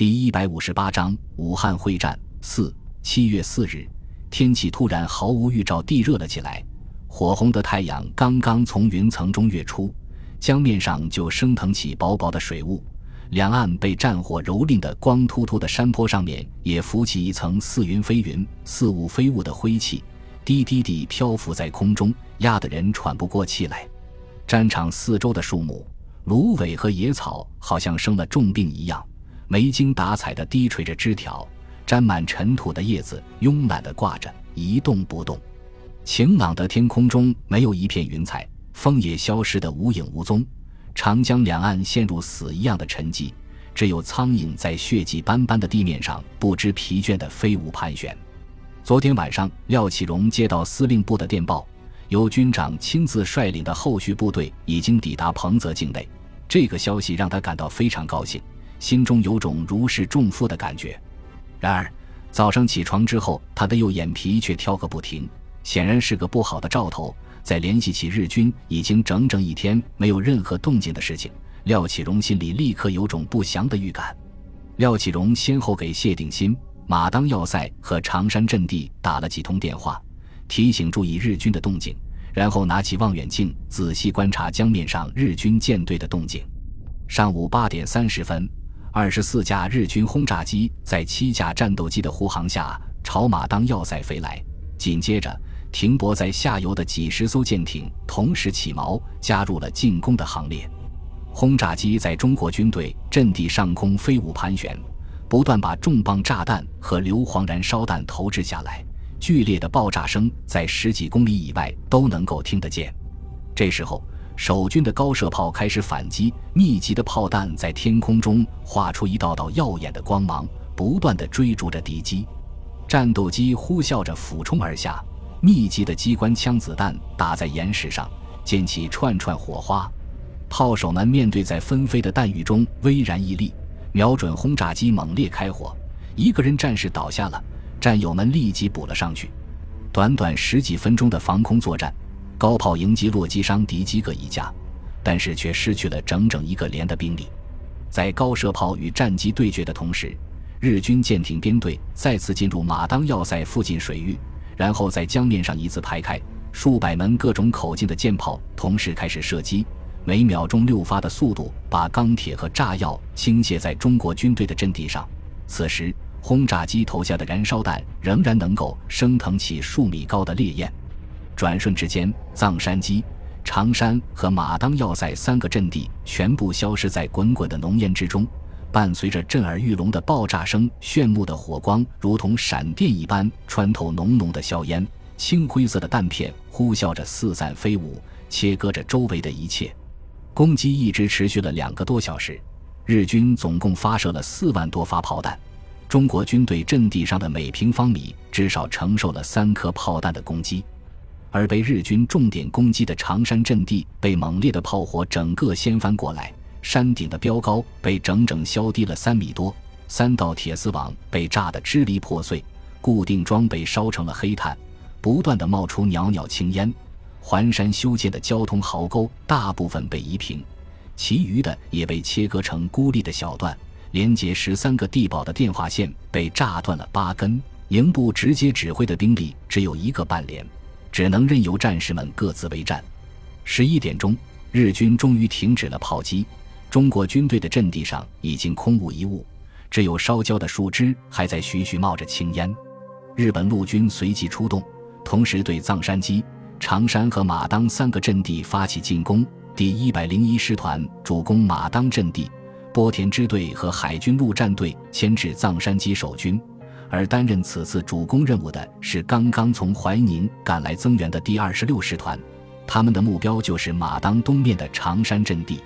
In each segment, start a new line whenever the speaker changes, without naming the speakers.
第一百五十八章武汉会战四七月四日，天气突然毫无预兆地热了起来，火红的太阳刚刚从云层中跃出，江面上就升腾起薄薄的水雾，两岸被战火蹂躏的光秃秃的山坡上面也浮起一层似云非云、似雾非雾的灰气，低低地漂浮在空中，压得人喘不过气来。战场四周的树木、芦苇和野草好像生了重病一样。没精打采地低垂着枝条，沾满尘土的叶子慵懒地挂着，一动不动。晴朗的天空中没有一片云彩，风也消失得无影无踪。长江两岸陷入死一样的沉寂，只有苍蝇在血迹斑斑的地面上不知疲倦地飞舞盘旋。昨天晚上，廖启荣接到司令部的电报，由军长亲自率领的后续部队已经抵达彭泽境内。这个消息让他感到非常高兴。心中有种如释重负的感觉，然而早上起床之后，他的右眼皮却跳个不停，显然是个不好的兆头。再联系起日军已经整整一天没有任何动静的事情，廖启荣心里立刻有种不祥的预感。廖启荣先后给谢鼎新、马当要塞和常山阵地打了几通电话，提醒注意日军的动静，然后拿起望远镜仔细观察江面上日军舰队的动静。上午八点三十分。二十四架日军轰炸机在七架战斗机的护航下朝马当要塞飞来，紧接着停泊在下游的几十艘舰艇同时起锚，加入了进攻的行列。轰炸机在中国军队阵地上空飞舞盘旋，不断把重磅炸弹和硫磺燃烧弹投掷下来，剧烈的爆炸声在十几公里以外都能够听得见。这时候。守军的高射炮开始反击，密集的炮弹在天空中画出一道道耀眼的光芒，不断地追逐着敌机。战斗机呼啸着俯冲而下，密集的机关枪子弹打在岩石上，溅起串串火花。炮手们面对在纷飞的弹雨中，巍然屹立，瞄准轰炸机猛烈开火。一个人战士倒下了，战友们立即补了上去。短短十几分钟的防空作战。高炮迎击落击伤敌机各一架，但是却失去了整整一个连的兵力。在高射炮与战机对决的同时，日军舰艇编队再次进入马当要塞附近水域，然后在江面上一字排开，数百门各种口径的舰炮同时开始射击，每秒钟六发的速度把钢铁和炸药倾泻在中国军队的阵地上。此时，轰炸机投下的燃烧弹仍然能够升腾起数米高的烈焰。转瞬之间，藏山基、长山和马当要塞三个阵地全部消失在滚滚的浓烟之中。伴随着震耳欲聋的爆炸声，炫目的火光如同闪电一般穿透浓浓的硝烟，青灰色的弹片呼啸着四散飞舞，切割着周围的一切。攻击一直持续了两个多小时，日军总共发射了四万多发炮弹，中国军队阵地上的每平方米至少承受了三颗炮弹的攻击。而被日军重点攻击的长山阵地被猛烈的炮火整个掀翻过来，山顶的标高被整整削低了三米多，三道铁丝网被炸得支离破碎，固定装备烧成了黑炭，不断的冒出袅袅青烟。环山修建的交通壕沟大部分被夷平，其余的也被切割成孤立的小段，连接十三个地堡的电话线被炸断了八根。营部直接指挥的兵力只有一个半连。只能任由战士们各自为战。十一点钟，日军终于停止了炮击。中国军队的阵地上已经空无一物，只有烧焦的树枝还在徐徐冒着青烟。日本陆军随即出动，同时对藏山矶、长山和马当三个阵地发起进攻。第一百零一师团主攻马当阵地，波田支队和海军陆战队牵制藏山矶守军。而担任此次主攻任务的是刚刚从怀宁赶来增援的第二十六师团，他们的目标就是马当东面的长山阵地。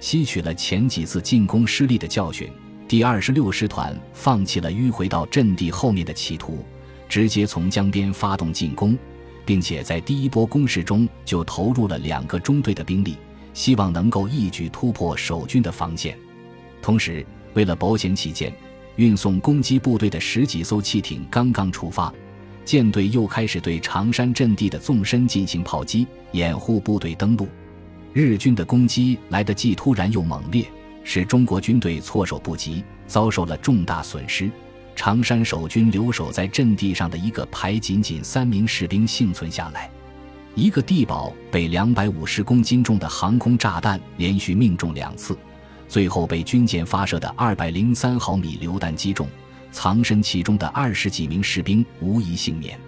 吸取了前几次进攻失利的教训，第二十六师团放弃了迂回到阵地后面的企图，直接从江边发动进攻，并且在第一波攻势中就投入了两个中队的兵力，希望能够一举突破守军的防线。同时，为了保险起见。运送攻击部队的十几艘汽艇刚刚出发，舰队又开始对长山阵地的纵深进行炮击，掩护部队登陆。日军的攻击来得既突然又猛烈，使中国军队措手不及。遭受了重大损失。常山守军留守在阵地上的一个排，仅仅三名士兵幸存下来。一个地堡被两百五十公斤重的航空炸弹连续命中两次，最后被军舰发射的二百零三毫米榴弹击中，藏身其中的二十几名士兵无一幸免。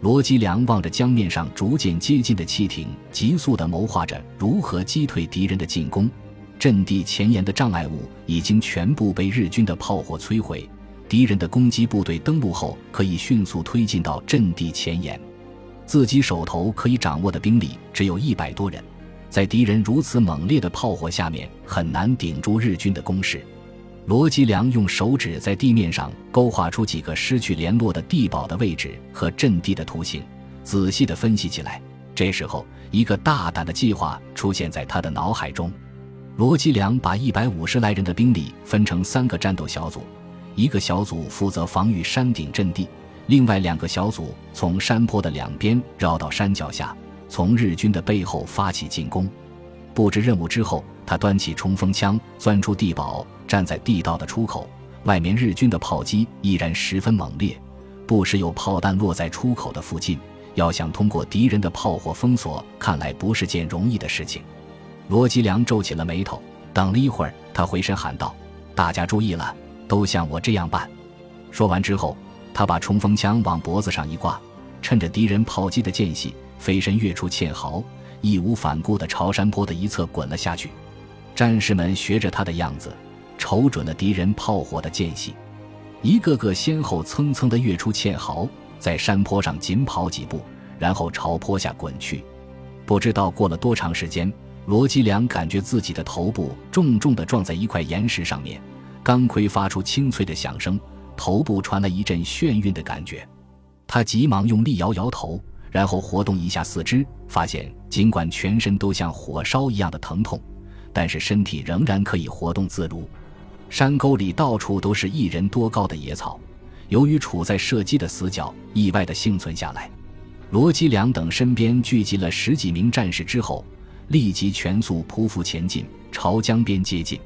罗基良望着江面上逐渐接近的汽艇，急速地谋划着如何击退敌人的进攻。阵地前沿的障碍物已经全部被日军的炮火摧毁，敌人的攻击部队登陆后可以迅速推进到阵地前沿。自己手头可以掌握的兵力只有一百多人，在敌人如此猛烈的炮火下面，很难顶住日军的攻势。罗吉良用手指在地面上勾画出几个失去联络的地堡的位置和阵地的图形，仔细地分析起来。这时候，一个大胆的计划出现在他的脑海中。罗吉良把一百五十来人的兵力分成三个战斗小组，一个小组负责防御山顶阵地。另外两个小组从山坡的两边绕到山脚下，从日军的背后发起进攻。布置任务之后，他端起冲锋枪，钻出地堡，站在地道的出口。外面日军的炮击依然十分猛烈，不时有炮弹落在出口的附近。要想通过敌人的炮火封锁，看来不是件容易的事情。罗吉良皱起了眉头，等了一会儿，他回身喊道：“大家注意了，都像我这样办。”说完之后。他把冲锋枪往脖子上一挂，趁着敌人炮击的间隙，飞身跃出堑壕，义无反顾地朝山坡的一侧滚了下去。战士们学着他的样子，瞅准了敌人炮火的间隙，一个个先后蹭蹭地跃出堑壕，在山坡上紧跑几步，然后朝坡下滚去。不知道过了多长时间，罗基良感觉自己的头部重重地撞在一块岩石上面，钢盔发出清脆的响声。头部传来一阵眩晕的感觉，他急忙用力摇摇头，然后活动一下四肢，发现尽管全身都像火烧一样的疼痛，但是身体仍然可以活动自如。山沟里到处都是一人多高的野草，由于处在射击的死角，意外的幸存下来。罗基良等身边聚集了十几名战士之后，立即全速匍匐前进，朝江边接近。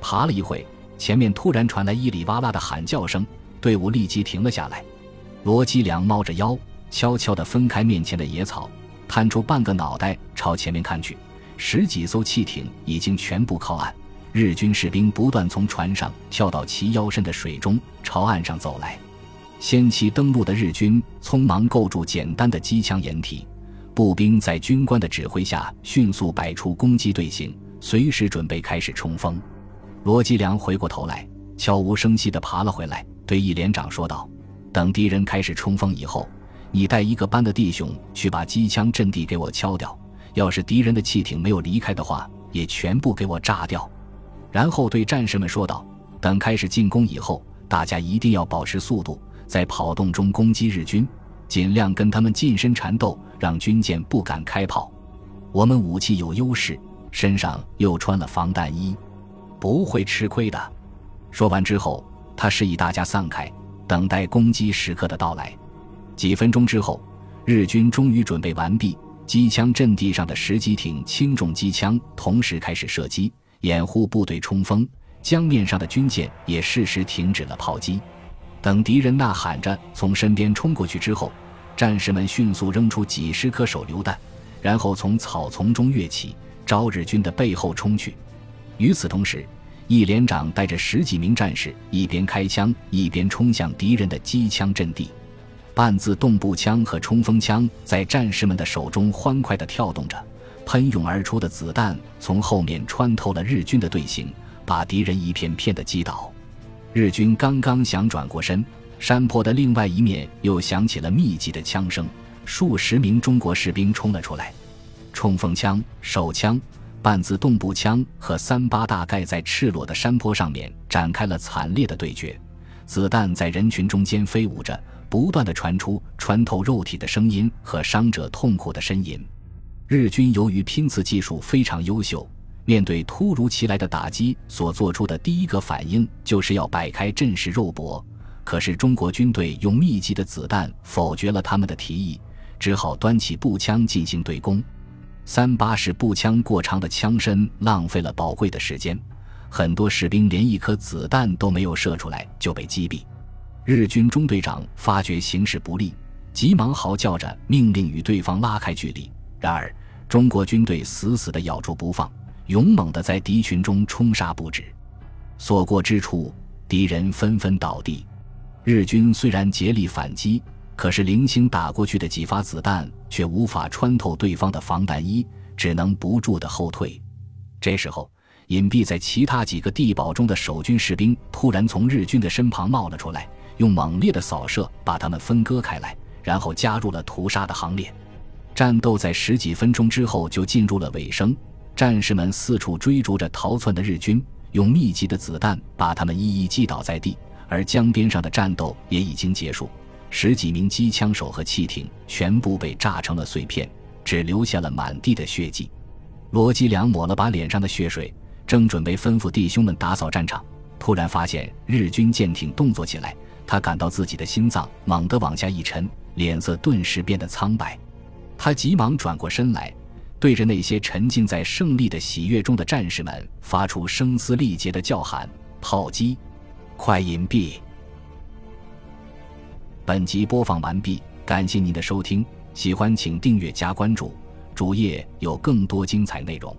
爬了一会。前面突然传来伊里哇啦的喊叫声，队伍立即停了下来。罗基良猫着腰，悄悄地分开面前的野草，探出半个脑袋朝前面看去。十几艘汽艇已经全部靠岸，日军士兵不断从船上跳到齐腰深的水中，朝岸上走来。先期登陆的日军匆忙构筑简单的机枪掩体，步兵在军官的指挥下迅速摆出攻击队形，随时准备开始冲锋。罗吉良回过头来，悄无声息地爬了回来，对一连长说道：“等敌人开始冲锋以后，你带一个班的弟兄去把机枪阵地给我敲掉。要是敌人的汽艇没有离开的话，也全部给我炸掉。”然后对战士们说道：“等开始进攻以后，大家一定要保持速度，在跑动中攻击日军，尽量跟他们近身缠斗，让军舰不敢开炮。我们武器有优势，身上又穿了防弹衣。”不会吃亏的。说完之后，他示意大家散开，等待攻击时刻的到来。几分钟之后，日军终于准备完毕，机枪阵地上的十几挺轻重机枪同时开始射击，掩护部队冲锋。江面上的军舰也适时停止了炮击。等敌人呐喊着从身边冲过去之后，战士们迅速扔出几十颗手榴弹，然后从草丛中跃起，朝日军的背后冲去。与此同时，一连长带着十几名战士，一边开枪，一边冲向敌人的机枪阵地。半自动步枪和冲锋枪在战士们的手中欢快地跳动着，喷涌而出的子弹从后面穿透了日军的队形，把敌人一片片地击倒。日军刚刚想转过身，山坡的另外一面又响起了密集的枪声，数十名中国士兵冲了出来，冲锋枪、手枪。半自动步枪和三八大盖在赤裸的山坡上面展开了惨烈的对决，子弹在人群中间飞舞着，不断的传出穿透肉体的声音和伤者痛苦的呻吟。日军由于拼刺技术非常优秀，面对突如其来的打击，所做出的第一个反应就是要摆开阵势肉搏。可是中国军队用密集的子弹否决了他们的提议，只好端起步枪进行对攻。三八式步枪过长的枪身浪费了宝贵的时间，很多士兵连一颗子弹都没有射出来就被击毙。日军中队长发觉形势不利，急忙嚎叫着命令与对方拉开距离。然而，中国军队死死地咬住不放，勇猛地在敌群中冲杀不止。所过之处，敌人纷纷倒地。日军虽然竭力反击，可是零星打过去的几发子弹却无法穿透对方的防弹衣，只能不住地后退。这时候，隐蔽在其他几个地堡中的守军士兵突然从日军的身旁冒了出来，用猛烈的扫射把他们分割开来，然后加入了屠杀的行列。战斗在十几分钟之后就进入了尾声，战士们四处追逐着逃窜的日军，用密集的子弹把他们一一击倒在地。而江边上的战斗也已经结束，十几名机枪手和汽艇全部被炸成了碎片，只留下了满地的血迹。罗基良抹了把脸上的血水，正准备吩咐弟兄们打扫战场，突然发现日军舰艇动作起来，他感到自己的心脏猛地往下一沉，脸色顿时变得苍白。他急忙转过身来，对着那些沉浸在胜利的喜悦中的战士们发出声嘶力竭的叫喊：“炮击，快隐蔽！”本集播放完毕，感谢您的收听，喜欢请订阅加关注，主页有更多精彩内容。